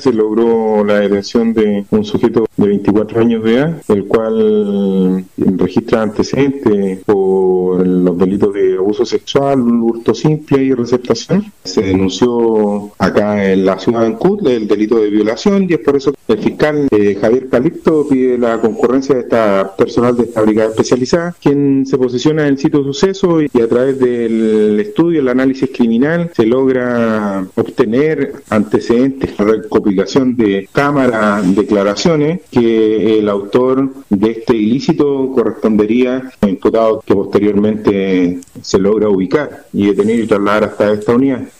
Se logró la detención de un sujeto de 24 años de edad, el cual registra antecedentes por los delitos de abuso sexual, hurto simple y receptación. Se denunció acá en la ciudad de Ancud el delito de violación y es por eso que el fiscal eh, Javier Calixto pide la concurrencia de esta personal de esta brigada especializada, quien se posiciona en el sitio de suceso y a través del estudio, el análisis criminal, se logra obtener antecedentes recopilación de cámara declaraciones que el autor de este ilícito correspondería a imputado que posteriormente se logra ubicar y detener y trasladar hasta esta unidad.